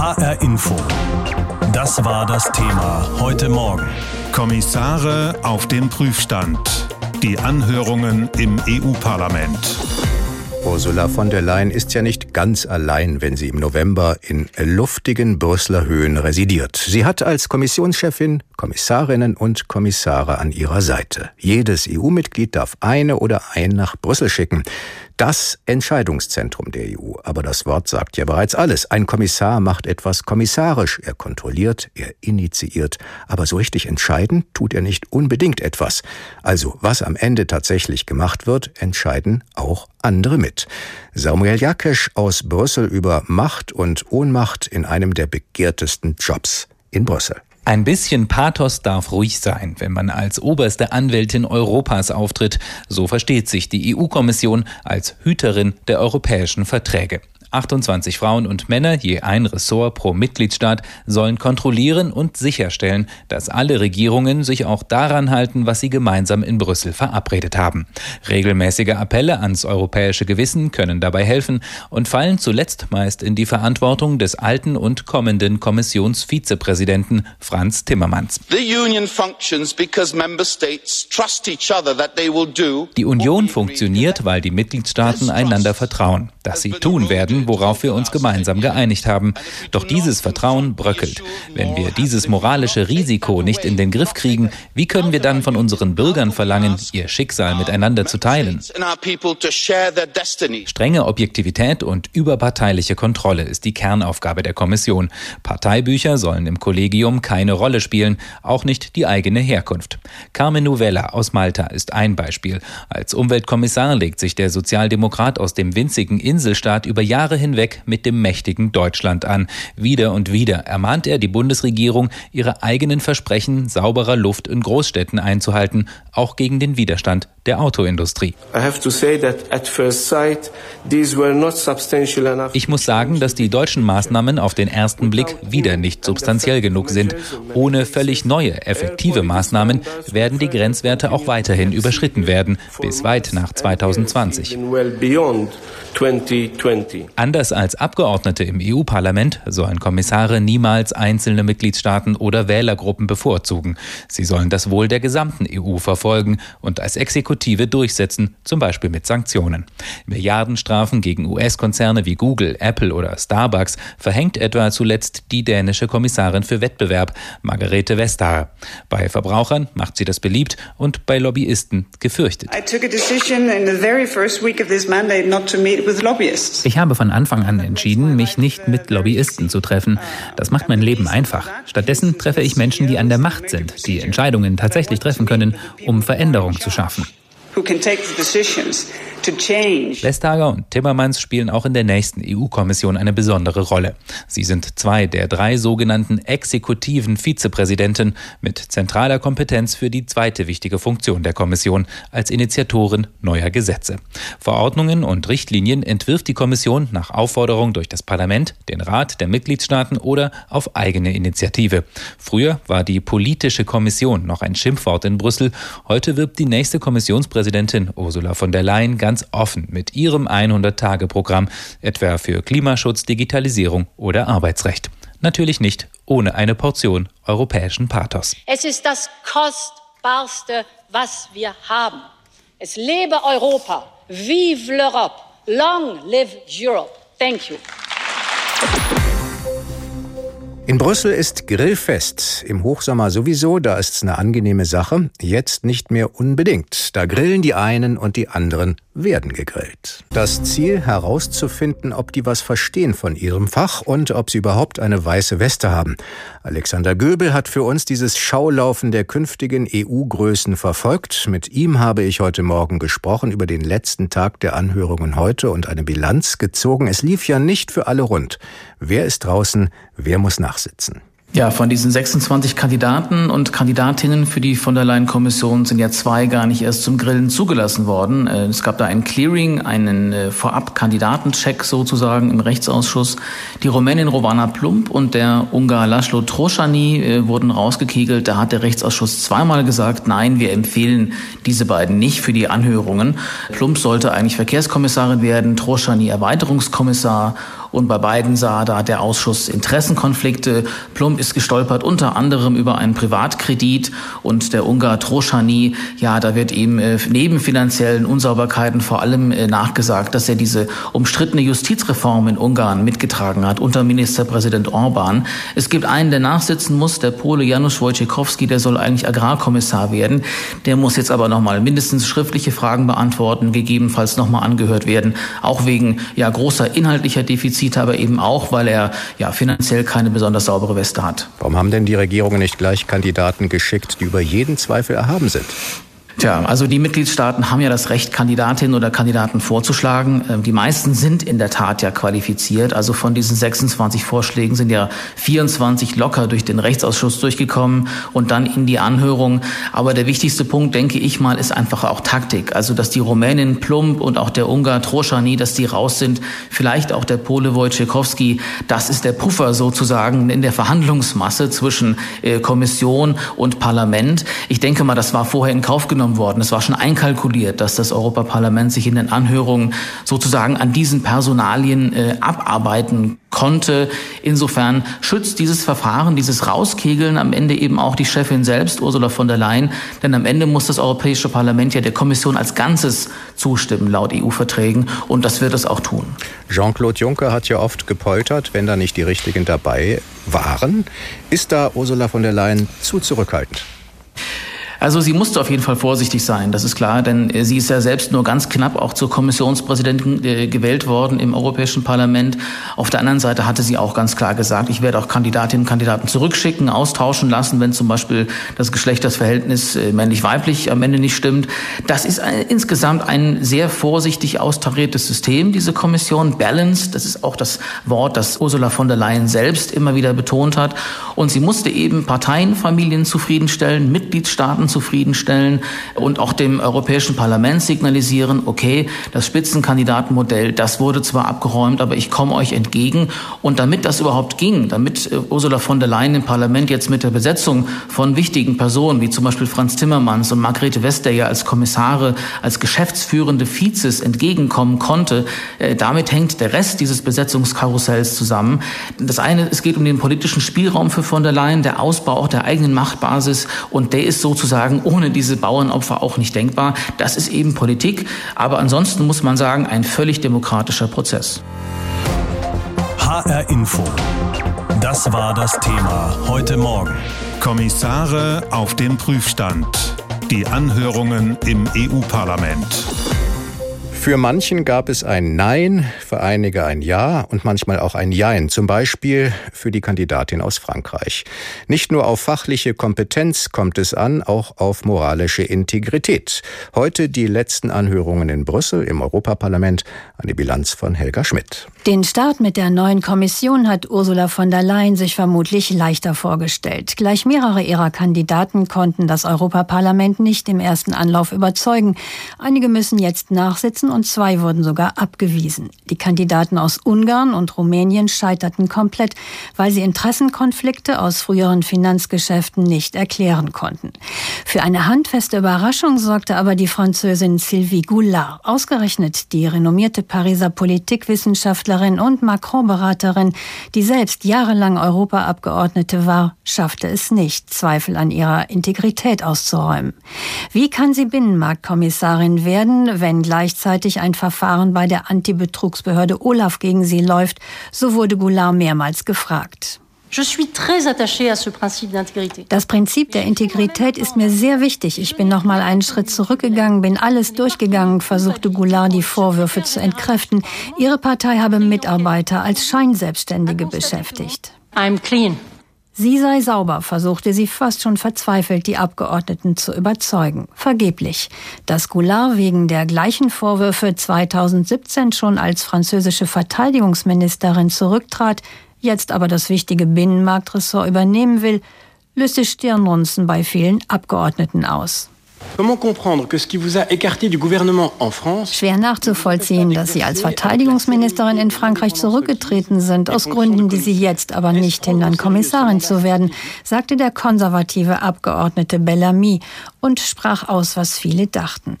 HR Info. Das war das Thema heute Morgen. Kommissare auf dem Prüfstand. Die Anhörungen im EU-Parlament. Ursula von der Leyen ist ja nicht ganz allein, wenn sie im November in luftigen Brüsseler Höhen residiert. Sie hat als Kommissionschefin Kommissarinnen und Kommissare an ihrer Seite. Jedes EU-Mitglied darf eine oder ein nach Brüssel schicken das Entscheidungszentrum der EU. Aber das Wort sagt ja bereits alles. Ein Kommissar macht etwas kommissarisch. Er kontrolliert, er initiiert. Aber so richtig entscheiden tut er nicht unbedingt etwas. Also, was am Ende tatsächlich gemacht wird, entscheiden auch andere mit. Samuel Jakesch aus Brüssel über Macht und Ohnmacht in einem der begehrtesten Jobs in Brüssel. Ein bisschen Pathos darf ruhig sein, wenn man als oberste Anwältin Europas auftritt. So versteht sich die EU-Kommission als Hüterin der europäischen Verträge. 28 Frauen und Männer, je ein Ressort pro Mitgliedstaat, sollen kontrollieren und sicherstellen, dass alle Regierungen sich auch daran halten, was sie gemeinsam in Brüssel verabredet haben. Regelmäßige Appelle ans europäische Gewissen können dabei helfen und fallen zuletzt meist in die Verantwortung des alten und kommenden Kommissionsvizepräsidenten Franz Timmermans. Die Union funktioniert, weil die Mitgliedstaaten einander vertrauen, dass sie tun werden, worauf wir uns gemeinsam geeinigt haben. Doch dieses Vertrauen bröckelt. Wenn wir dieses moralische Risiko nicht in den Griff kriegen, wie können wir dann von unseren Bürgern verlangen, ihr Schicksal miteinander zu teilen? Strenge Objektivität und überparteiliche Kontrolle ist die Kernaufgabe der Kommission. Parteibücher sollen im Kollegium keine Rolle spielen, auch nicht die eigene Herkunft. Carmen Novella aus Malta ist ein Beispiel. Als Umweltkommissar legt sich der Sozialdemokrat aus dem winzigen Inselstaat über Jahre Jahre hinweg mit dem mächtigen Deutschland an. Wieder und wieder ermahnt er die Bundesregierung, ihre eigenen Versprechen sauberer Luft in Großstädten einzuhalten, auch gegen den Widerstand der Autoindustrie. Ich muss sagen, dass die deutschen Maßnahmen auf den ersten Blick wieder nicht substanziell genug sind. Ohne völlig neue, effektive Maßnahmen werden die Grenzwerte auch weiterhin überschritten werden, bis weit nach 2020. Anders als Abgeordnete im EU-Parlament sollen Kommissare niemals einzelne Mitgliedstaaten oder Wählergruppen bevorzugen. Sie sollen das Wohl der gesamten EU verfolgen und als Exekutive durchsetzen, zum Beispiel mit Sanktionen. Milliardenstrafen gegen US-Konzerne wie Google, Apple oder Starbucks verhängt etwa zuletzt die dänische Kommissarin für Wettbewerb, Margarete Vestager. Bei Verbrauchern macht sie das beliebt und bei Lobbyisten gefürchtet. I took a decision in the very first week of this mandate not to meet ich habe von Anfang an entschieden, mich nicht mit Lobbyisten zu treffen. Das macht mein Leben einfach. Stattdessen treffe ich Menschen, die an der Macht sind, die Entscheidungen tatsächlich treffen können, um Veränderung zu schaffen. Vestager und Timmermans spielen auch in der nächsten EU-Kommission eine besondere Rolle. Sie sind zwei der drei sogenannten exekutiven Vizepräsidenten mit zentraler Kompetenz für die zweite wichtige Funktion der Kommission als Initiatoren neuer Gesetze. Verordnungen und Richtlinien entwirft die Kommission nach Aufforderung durch das Parlament, den Rat der Mitgliedstaaten oder auf eigene Initiative. Früher war die politische Kommission noch ein Schimpfwort in Brüssel. Heute wirbt die nächste Kommissionspräsidentin Ursula von der Leyen ganz offen mit ihrem 100-Tage-Programm, etwa für Klimaschutz, Digitalisierung oder Arbeitsrecht. Natürlich nicht ohne eine Portion europäischen Pathos. Es ist das Kostbarste, was wir haben. Es lebe Europa. Vive l'Europe. Long live Europe. Thank you. In Brüssel ist Grillfest. Im Hochsommer sowieso, da ist's eine angenehme Sache. Jetzt nicht mehr unbedingt. Da grillen die einen und die anderen werden gegrillt. Das Ziel herauszufinden, ob die was verstehen von ihrem Fach und ob sie überhaupt eine weiße Weste haben. Alexander Göbel hat für uns dieses Schaulaufen der künftigen EU-Größen verfolgt. Mit ihm habe ich heute Morgen gesprochen über den letzten Tag der Anhörungen heute und eine Bilanz gezogen. Es lief ja nicht für alle rund. Wer ist draußen? Wer muss nachsitzen? Ja, von diesen 26 Kandidaten und Kandidatinnen für die von der Leyen-Kommission sind ja zwei gar nicht erst zum Grillen zugelassen worden. Äh, es gab da ein Clearing, einen äh, Vorab-Kandidatencheck sozusagen im Rechtsausschuss. Die Rumänin Rovana Plump und der Ungar Laszlo Troschani äh, wurden rausgekegelt. Da hat der Rechtsausschuss zweimal gesagt, nein, wir empfehlen diese beiden nicht für die Anhörungen. Plump sollte eigentlich Verkehrskommissarin werden, Troschani Erweiterungskommissar Und bei beiden sah da der Ausschuss Interessenkonflikte. Plump ist gestolpert unter anderem über einen Privatkredit und der Ungar Troschani, ja, da wird ihm äh, neben finanziellen Unsauberkeiten vor allem äh, nachgesagt, dass er diese umstrittene Justizreform in Ungarn mitgetragen hat unter Ministerpräsident Orban. Es gibt einen, der nachsitzen muss, der Pole Janusz Wojciechowski, der soll eigentlich Agrarkommissar werden. Der muss jetzt aber nochmal mindestens schriftliche Fragen beantworten, gegebenenfalls nochmal angehört werden, auch wegen ja großer inhaltlicher Defizite, aber eben auch, weil er ja finanziell keine besonders saubere Weste hat. Warum haben denn die Regierungen nicht gleich Kandidaten geschickt, die über jeden Zweifel erhaben sind? Tja, also die Mitgliedstaaten haben ja das Recht, Kandidatinnen oder Kandidaten vorzuschlagen. Ähm, die meisten sind in der Tat ja qualifiziert. Also von diesen 26 Vorschlägen sind ja 24 locker durch den Rechtsausschuss durchgekommen und dann in die Anhörung. Aber der wichtigste Punkt, denke ich mal, ist einfach auch Taktik. Also, dass die Rumänin Plump und auch der Ungar Troschani, dass die raus sind, vielleicht auch der Pole Wojciechowski, das ist der Puffer sozusagen in der Verhandlungsmasse zwischen äh, Kommission und Parlament. Ich denke mal, das war vorher in Kauf genommen worden. Es war schon einkalkuliert, dass das Europaparlament sich in den Anhörungen sozusagen an diesen Personalien äh, abarbeiten konnte. Insofern schützt dieses Verfahren, dieses Rauskegeln am Ende eben auch die Chefin selbst, Ursula von der Leyen. Denn am Ende muss das Europäische Parlament ja der Kommission als Ganzes zustimmen, laut EU-Verträgen. Und das wird es auch tun. Jean-Claude Juncker hat ja oft gepoltert, wenn da nicht die Richtigen dabei waren. Ist da Ursula von der Leyen zu zurückhaltend? Also sie musste auf jeden Fall vorsichtig sein, das ist klar, denn äh, sie ist ja selbst nur ganz knapp auch zur Kommissionspräsidentin äh, gewählt worden im Europäischen Parlament. Auf der anderen Seite hatte sie auch ganz klar gesagt, ich werde auch Kandidatinnen und Kandidaten zurückschicken, austauschen lassen, wenn zum Beispiel das Geschlechtersverhältnis äh, männlich-weiblich am Ende nicht stimmt. Das ist ein, insgesamt ein sehr vorsichtig austariertes System, diese Kommission. Balance, das ist auch das Wort, das Ursula von der Leyen selbst immer wieder betont hat. Und sie musste eben Parteienfamilien zufriedenstellen, Mitgliedstaaten zufriedenstellen und auch dem Europäischen Parlament signalisieren, okay, das Spitzenkandidatenmodell, das wurde zwar abgeräumt, aber ich komme euch entgegen. Und damit das überhaupt ging, damit äh, Ursula von der Leyen im Parlament jetzt mit der Besetzung von wichtigen Personen, wie zum Beispiel Franz Timmermans und Margrethe Vestager als Kommissare, als geschäftsführende Vizes entgegenkommen konnte, äh, damit hängt der Rest dieses Besetzungskarussells zusammen. Das eine, es geht um den politischen Spielraum für von der Leyen, der Ausbau auch der eigenen Machtbasis und der ist sozusagen sagen, ohne diese Bauernopfer auch nicht denkbar. Das ist eben Politik. Aber ansonsten muss man sagen, ein völlig demokratischer Prozess. HR Info. Das war das Thema heute Morgen. Kommissare auf dem Prüfstand. Die Anhörungen im EU-Parlament. Für manchen gab es ein Nein, für einige ein Ja und manchmal auch ein Jein, zum Beispiel für die Kandidatin aus Frankreich. Nicht nur auf fachliche Kompetenz kommt es an, auch auf moralische Integrität. Heute die letzten Anhörungen in Brüssel im Europaparlament, eine Bilanz von Helga Schmidt. Den Start mit der neuen Kommission hat Ursula von der Leyen sich vermutlich leichter vorgestellt. Gleich mehrere ihrer Kandidaten konnten das Europaparlament nicht im ersten Anlauf überzeugen. Einige müssen jetzt nachsitzen und zwei wurden sogar abgewiesen. Die Kandidaten aus Ungarn und Rumänien scheiterten komplett, weil sie Interessenkonflikte aus früheren Finanzgeschäften nicht erklären konnten. Für eine handfeste Überraschung sorgte aber die Französin Sylvie Goulard. Ausgerechnet die renommierte Pariser Politikwissenschaftlerin und Macron-Beraterin, die selbst jahrelang Europaabgeordnete war, schaffte es nicht, Zweifel an ihrer Integrität auszuräumen. Wie kann sie Binnenmarktkommissarin werden, wenn gleichzeitig gleichzeitig ein Verfahren bei der Antibetrugsbehörde Olaf gegen sie läuft, so wurde Goulart mehrmals gefragt. Das Prinzip der Integrität ist mir sehr wichtig. Ich bin noch mal einen Schritt zurückgegangen, bin alles durchgegangen, versuchte Goulart die Vorwürfe zu entkräften. Ihre Partei habe Mitarbeiter als Scheinselbstständige beschäftigt. I'm clean. Sie sei sauber, versuchte sie fast schon verzweifelt, die Abgeordneten zu überzeugen. Vergeblich. Dass Goulart wegen der gleichen Vorwürfe 2017 schon als französische Verteidigungsministerin zurücktrat, jetzt aber das wichtige Binnenmarktressort übernehmen will, löste Stirnrunzen bei vielen Abgeordneten aus. Schwer nachzuvollziehen, dass Sie als Verteidigungsministerin in Frankreich zurückgetreten sind, aus Gründen, die Sie jetzt aber nicht hindern, Kommissarin zu werden, sagte der konservative Abgeordnete Bellamy und sprach aus, was viele dachten.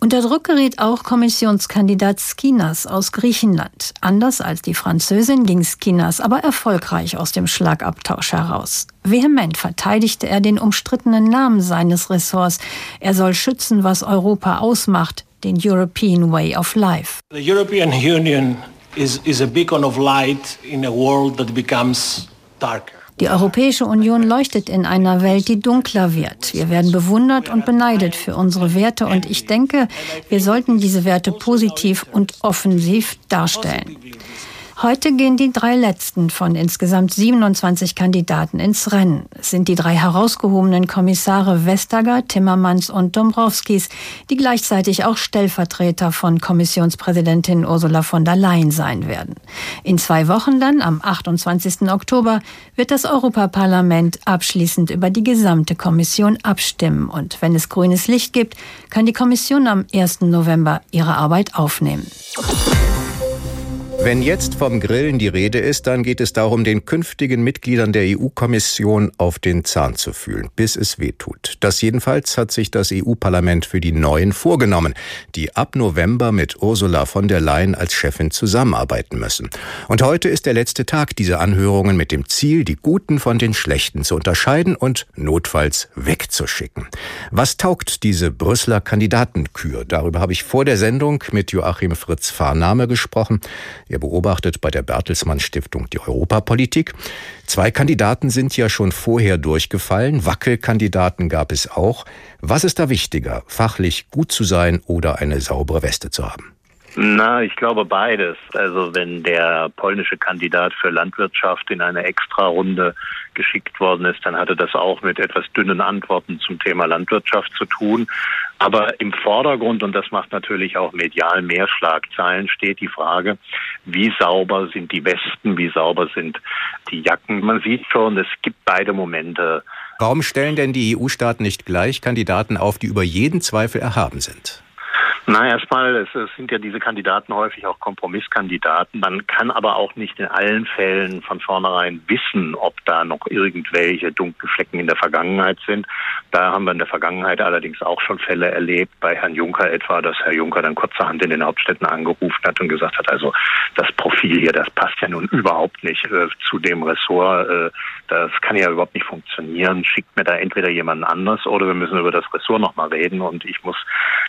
Unter Druck gerät auch Kommissionskandidat Skinas aus Griechenland. Anders als die Französin ging Skinas aber erfolgreich aus dem Schlagabtausch heraus. Vehement verteidigte er den umstrittenen Namen seines Ressorts. Er soll schützen, was Europa ausmacht, den European Way of Life. The European Union is, is a beacon of light in a world that becomes darker. Die Europäische Union leuchtet in einer Welt, die dunkler wird. Wir werden bewundert und beneidet für unsere Werte und ich denke, wir sollten diese Werte positiv und offensiv darstellen. Heute gehen die drei letzten von insgesamt 27 Kandidaten ins Rennen. Es sind die drei herausgehobenen Kommissare Vestager, Timmermans und Dombrovskis, die gleichzeitig auch Stellvertreter von Kommissionspräsidentin Ursula von der Leyen sein werden. In zwei Wochen dann, am 28. Oktober, wird das Europaparlament abschließend über die gesamte Kommission abstimmen. Und wenn es grünes Licht gibt, kann die Kommission am 1. November ihre Arbeit aufnehmen. Wenn jetzt vom Grillen die Rede ist, dann geht es darum, den künftigen Mitgliedern der EU-Kommission auf den Zahn zu fühlen, bis es weh tut. Das jedenfalls hat sich das EU-Parlament für die Neuen vorgenommen, die ab November mit Ursula von der Leyen als Chefin zusammenarbeiten müssen. Und heute ist der letzte Tag dieser Anhörungen mit dem Ziel, die Guten von den Schlechten zu unterscheiden und notfalls wegzuschicken. Was taugt diese Brüsseler Kandidatenkür? Darüber habe ich vor der Sendung mit Joachim Fritz Fahrname gesprochen. Er beobachtet bei der Bertelsmann Stiftung die Europapolitik. Zwei Kandidaten sind ja schon vorher durchgefallen. Wackelkandidaten gab es auch. Was ist da wichtiger, fachlich gut zu sein oder eine saubere Weste zu haben? Na, ich glaube beides. Also wenn der polnische Kandidat für Landwirtschaft in eine Extrarunde geschickt worden ist, dann hatte das auch mit etwas dünnen Antworten zum Thema Landwirtschaft zu tun. Aber im Vordergrund, und das macht natürlich auch medial mehr Schlagzeilen, steht die Frage, wie sauber sind die Westen, wie sauber sind die Jacken. Man sieht schon, es gibt beide Momente. Warum stellen denn die EU-Staaten nicht gleich Kandidaten auf, die über jeden Zweifel erhaben sind? Na, erstmal, es, es sind ja diese Kandidaten häufig auch Kompromisskandidaten. Man kann aber auch nicht in allen Fällen von vornherein wissen, ob da noch irgendwelche dunklen Flecken in der Vergangenheit sind. Da haben wir in der Vergangenheit allerdings auch schon Fälle erlebt, bei Herrn Juncker etwa, dass Herr Juncker dann kurzerhand in den Hauptstädten angerufen hat und gesagt hat, also das Profil hier, das passt ja nun überhaupt nicht äh, zu dem Ressort. Äh, das kann ja überhaupt nicht funktionieren. Schickt mir da entweder jemanden anders oder wir müssen über das Ressort nochmal reden und ich muss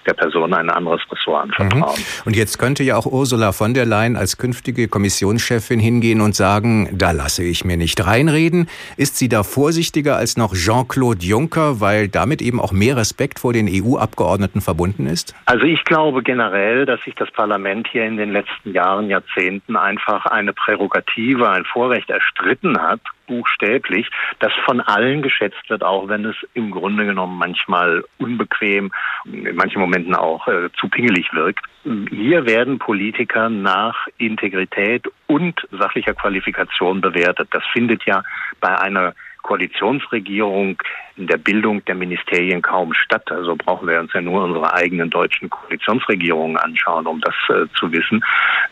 der Person eine andere anderes Ressort anvertrauen. Mhm. Und jetzt könnte ja auch Ursula von der Leyen als künftige Kommissionschefin hingehen und sagen, da lasse ich mir nicht reinreden. Ist sie da vorsichtiger als noch Jean-Claude Juncker, weil damit eben auch mehr Respekt vor den EU-Abgeordneten verbunden ist? Also ich glaube generell, dass sich das Parlament hier in den letzten Jahren, Jahrzehnten einfach eine Prärogative, ein Vorrecht erstritten hat, buchstäblich, das von allen geschätzt wird, auch wenn es im Grunde genommen manchmal unbequem, in manchen Momenten auch äh, zu pingelig wirkt. Hier werden Politiker nach Integrität und sachlicher Qualifikation bewertet. Das findet ja bei einer Koalitionsregierung in der Bildung der Ministerien kaum statt. Also brauchen wir uns ja nur unsere eigenen deutschen Koalitionsregierungen anschauen, um das äh, zu wissen.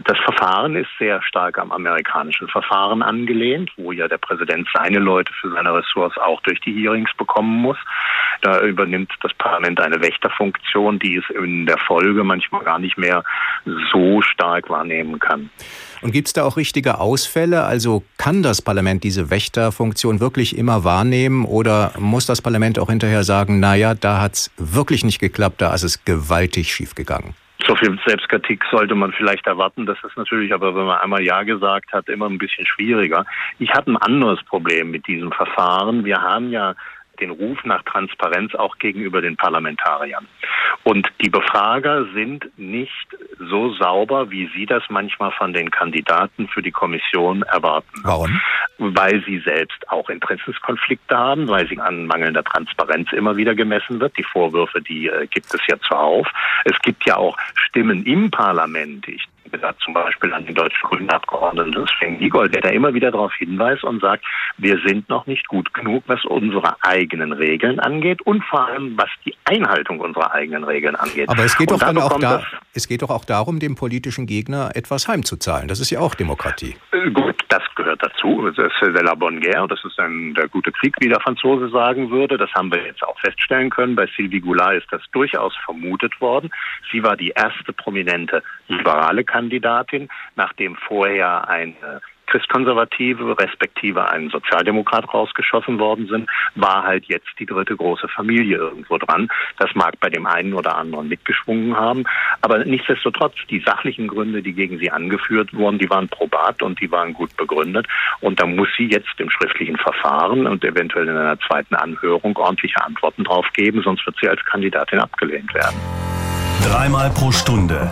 Das Verfahren ist sehr stark am amerikanischen Verfahren angelehnt, wo ja der Präsident seine Leute für seine Ressorts auch durch die Hearings bekommen muss. Da übernimmt das Parlament eine Wächterfunktion, die es in der Folge manchmal gar nicht mehr so stark wahrnehmen kann. Und gibt es da auch richtige Ausfälle? Also kann das Parlament diese Wächterfunktion wirklich immer wahrnehmen oder muss das Parlament auch hinterher sagen, naja, da hat es wirklich nicht geklappt, da ist es gewaltig schiefgegangen? So viel Selbstkritik sollte man vielleicht erwarten. Das ist natürlich aber, wenn man einmal Ja gesagt hat, immer ein bisschen schwieriger. Ich habe ein anderes Problem mit diesem Verfahren. Wir haben ja den Ruf nach Transparenz auch gegenüber den Parlamentariern. Und die Befrager sind nicht so sauber, wie Sie das manchmal von den Kandidaten für die Kommission erwarten. Warum? Weil sie selbst auch Interessenskonflikte haben, weil sie an mangelnder Transparenz immer wieder gemessen wird. Die Vorwürfe, die äh, gibt es ja zuhauf. Es gibt ja auch Stimmen im Parlament. Ich zum Beispiel an den deutschen Grünen Abgeordneten Sven Giegold, der da immer wieder darauf hinweist und sagt, wir sind noch nicht gut genug, was unsere eigenen Regeln angeht und vor allem, was die Einhaltung unserer eigenen Regeln angeht. Aber es geht, doch, dann auch da, es geht doch auch darum, dem politischen Gegner etwas heimzuzahlen. Das ist ja auch Demokratie. Äh, gut, gehört dazu. c'est de la bonne guerre, das ist ein der gute Krieg, wie der Franzose sagen würde. Das haben wir jetzt auch feststellen können. Bei Sylvie Goulart ist das durchaus vermutet worden. Sie war die erste prominente liberale Kandidatin, nachdem vorher ein Christkonservative respektive ein Sozialdemokrat rausgeschossen worden sind, war halt jetzt die dritte große Familie irgendwo dran. Das mag bei dem einen oder anderen mitgeschwungen haben, aber nichtsdestotrotz, die sachlichen Gründe, die gegen sie angeführt wurden, die waren probat und die waren gut begründet und da muss sie jetzt im schriftlichen Verfahren und eventuell in einer zweiten Anhörung ordentliche Antworten drauf geben, sonst wird sie als Kandidatin abgelehnt werden. Dreimal pro Stunde